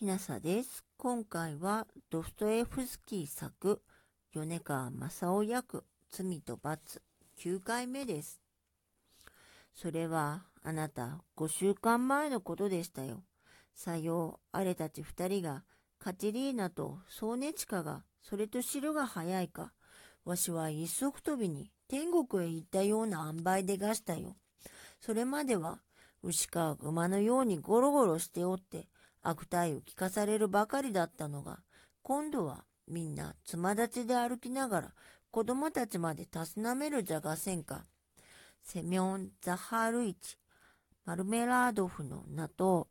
きなさです。今回はドストエフスキー作米川正夫役罪と罰9回目です。それはあなた5週間前のことでしたよ。さよう、あれたち2人がカテリーナとソーネチカがそれと知るが早いか。わしは一足飛びに天国へ行ったような塩梅でがしたよ。それまでは牛か馬のようにゴロゴロしておって、悪態を聞かされるばかりだったのが、今度はみんなつま立ちで歩きながら子供たちまでたすなめるじゃがせんか。セミョン・ザハールイチ、マルメラードフの名と、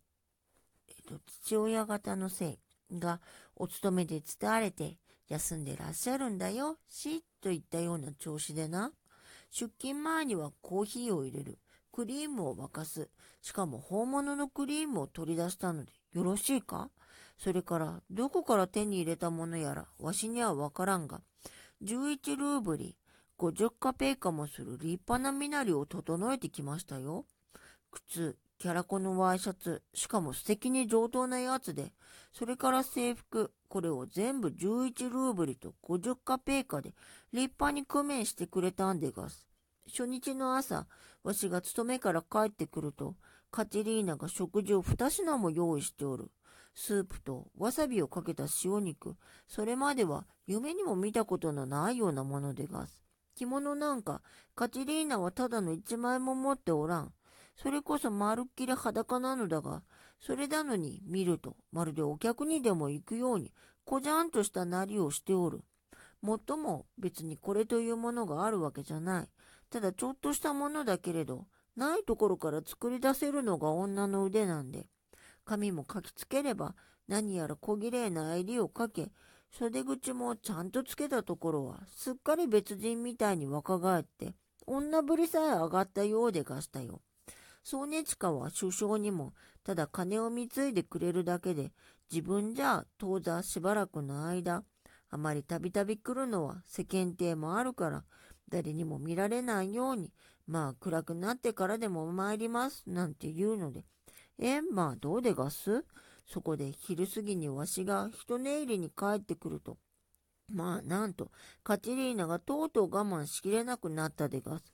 えっと、父親方のせいがお勤めで伝われて休んでらっしゃるんだよ、しといったような調子でな。出勤前にはコーヒーを入れる。クリームを沸かす。しかも本物のクリームを取り出したのでよろしいか？それから、どこから手に入れたものやら、わしにはわからんが、11ルーブリ、50カペイカもする立派な身なりを整えてきましたよ。靴、キャラコのワイシャツ、しかも素敵に上等なやつで、それから制服、これを全部11ルーブリと50カペイカで立派に工面してくれたんでがす。初日の朝、わしが勤めから帰ってくると、カテリーナが食事を二品も用意しておる。スープとわさびをかけた塩肉、それまでは夢にも見たことのないようなものでがす。着物なんか、カテリーナはただの一枚も持っておらん。それこそまるっきり裸なのだが、それなのに見ると、まるでお客にでも行くように、こじゃんとしたなりをしておる。もっとも別にこれというものがあるわけじゃない。ただちょっとしたものだけれど、ないところから作り出せるのが女の腕なんで、髪も書きつければ何やら小綺麗な襟をかけ、袖口もちゃんとつけたところはすっかり別人みたいに若返って、女ぶりさえ上がったようでがしたよ。ソーネチカは首相にもただ金を貢いでくれるだけで、自分じゃ当座しばらくの間、あまりたびたび来るのは世間体もあるから、誰にも見られないようにまあ暗くなってからでも参りますなんて言うので、え、まあどうでがすそこで昼過ぎにわしが一寝入りに帰ってくると、まあなんとカチリーナがとうとう我慢しきれなくなったでがす。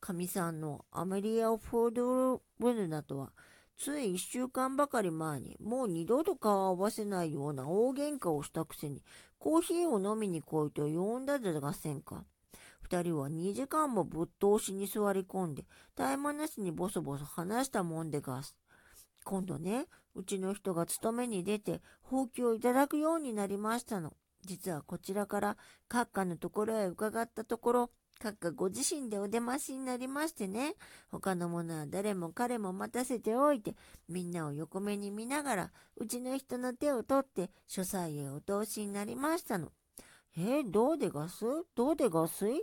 かみさんのアメリア・フォードブルナとは、つい一週間ばかり前にもう二度と顔を合わせないような大喧嘩をしたくせにコーヒーを飲みに来いと呼んだでがせんか。二人は2時間もぶっ通しに座り込んで、絶え間なしにボソボソ話したもんでがす。今度ね、うちの人が勤めに出て、ほうきをいただくようになりましたの。実はこちらから閣下のところへ伺ったところ、閣下ご自身でお出ましになりましてね、他の者は誰も彼も待たせておいて、みんなを横目に見ながら、うちの人の手を取って書斎へお通しになりましたの。えー、どうでがす？どうでがすい？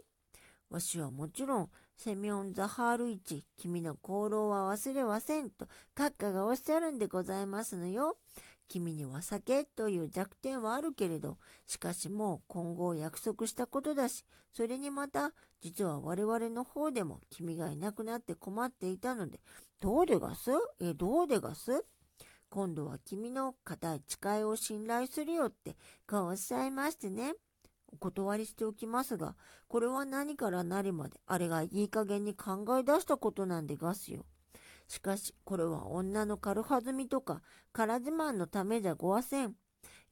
わしはもちろん、セミョン・ザハールイチ、君の功労は忘れませんと、閣下がおっしゃるんでございますのよ。君には酒という弱点はあるけれど、しかしもう今後約束したことだし、それにまた、実は我々の方でも君がいなくなって困っていたので、どうでがすえ、どうでがす今度は君の固い誓いを信頼するよって、こうおっしゃいましてね。お断りしておきますが、これは何から何まで、あれがいい加減に考え出したことなんでがすよ。しかし、これは女の軽はずみとか、空自慢のためじゃごわせん。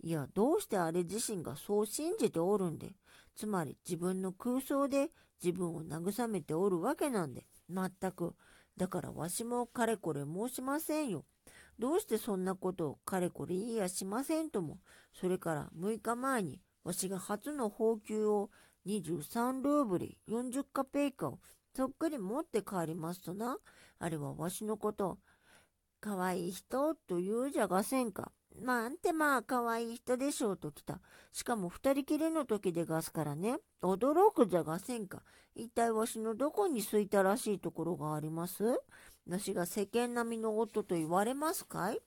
いや、どうしてあれ自身がそう信じておるんで、つまり自分の空想で自分を慰めておるわけなんで、まったく。だからわしもかれこれ申しませんよ。どうしてそんなことをかれこれ言いやしませんとも、それから6日前にわしが初の宝給を23ルーブリ40カペイカをそっくり持って帰りますとな、あれはわしのこと、かわいい人と言うじゃがせんか。まあ、んてまあ、かわいい人でしょうと来た。しかも二人きりの時でがすからね。驚くじゃがせんか。一体わしのどこにすいたらしいところがあります？わしが世間並みの夫と言われますかい？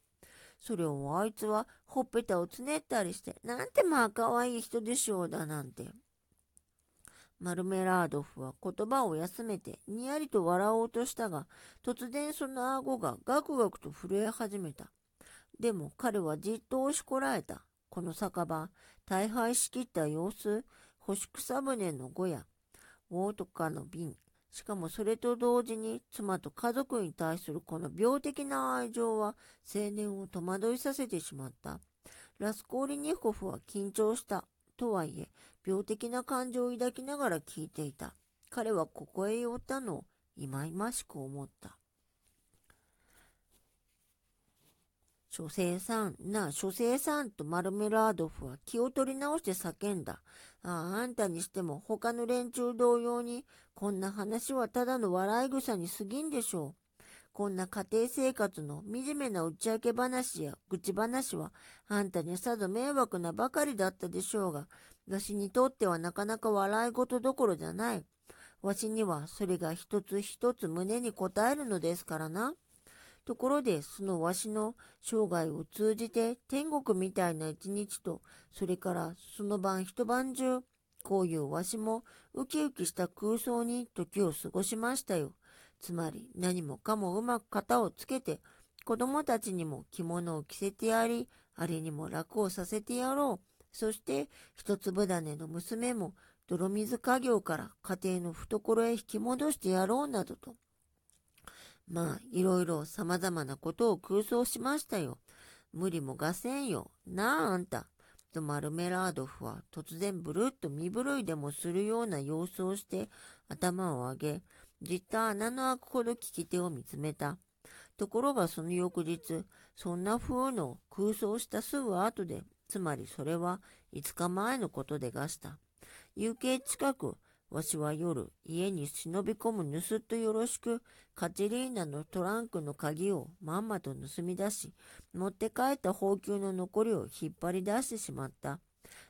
それをあいつはほっぺたをつねったりして、なんてまあ可愛い人でしょうだなんて。マルメラードフは言葉を休めてにやりと笑おうとしたが、突然その顎がガクガクと震え始めた。でも彼はじっと押しこらえた。この酒場、大敗しきった様子、干し草船の小屋、大とかの瓶、しかもそれと同時に妻と家族に対するこの病的な愛情は青年を戸惑いさせてしまった。ラスコーリニコフは緊張した。とはいえ、病的な感情を抱きながら聞いていた。彼はここへ寄ったのを忌々しく思った。書生さん、なあ、書生さんとマルメラードフは気を取り直して叫んだ。ああ、あんたにしても他の連中同様に、こんな話はただの笑い草に過ぎんでしょう。こんな家庭生活の惨めな打ち明け話や愚痴話は、あんたにさぞ迷惑なばかりだったでしょうが、わしにとってはなかなか笑い事どころじゃない。わしにはそれが一つ一つ胸に応えるのですからな。ところで、そのわしの生涯を通じて天国みたいな一日と、それからその晩一晩中、こういうわしもウキウキした空想に時を過ごしましたよ。つまり何もかもうまく型をつけて、子供たちにも着物を着せてやり、あれにも楽をさせてやろう。そして、一粒種の娘も泥水家業から家庭の懐へ引き戻してやろうなどと。まあ、いろいろ様々なことを空想しましたよ。無理もがせんよ。なあ、あんた。とマルメラードフは突然ブルッと身震いでもするような様子をして頭を上げ、じっと穴の開くほど聞き手を見つめた。ところがその翌日、そんな風の空想したすぐ後で、つまりそれは5日前のことでがした。夕景近く、わしは夜、家に忍び込む盗っとよろしく、カチリーナのトランクの鍵をまんまと盗み出し、持って帰った宝給の残りを引っ張り出してしまった。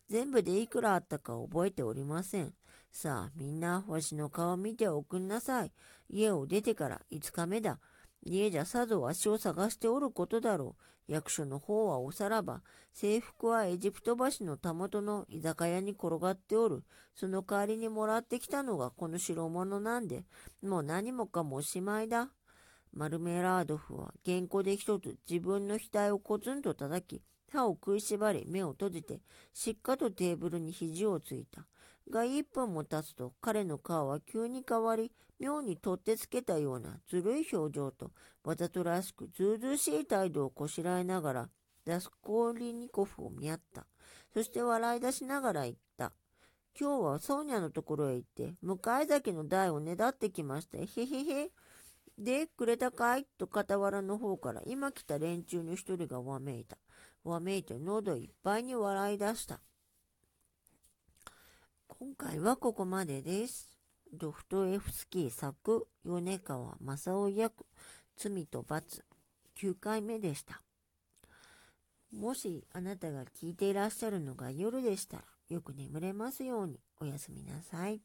全部でいくらあったか覚えておりません。さあ、みんな、わしの顔見ておくんなさい。家を出てから5日目だ。家じゃさぞわしを探しておることだろう。役所の方はおさらば、制服はエジプト橋のたもとの居酒屋に転がっておる。その代わりにもらってきたのがこの代物なんで、もう何もかもおしまいだ。マルメラードフは原稿で一つ自分の額をコツンと叩き、歯を食いしばり目を閉じて、しっかとテーブルに肘をついた。が一分も経つと彼の顔は急に変わり、妙に取ってつけたようなずるい表情と、わざとらしくずうずうしい態度をこしらえながら、ダスコーリニコフを見合った。そして笑い出しながら言った。今日はソーニャのところへ行って、向かい酒の台をねだってきました。へへへ。で、くれたかい？と傍らの方から今来た連中の一人がわめいた。わめいて喉いっぱいに笑い出した。今回はここまでです。ドフトエフスキー作、米川正夫役、罪と罰、9回目でした。もしあなたが聞いていらっしゃるのが夜でしたら、よく眠れますようにおやすみなさい。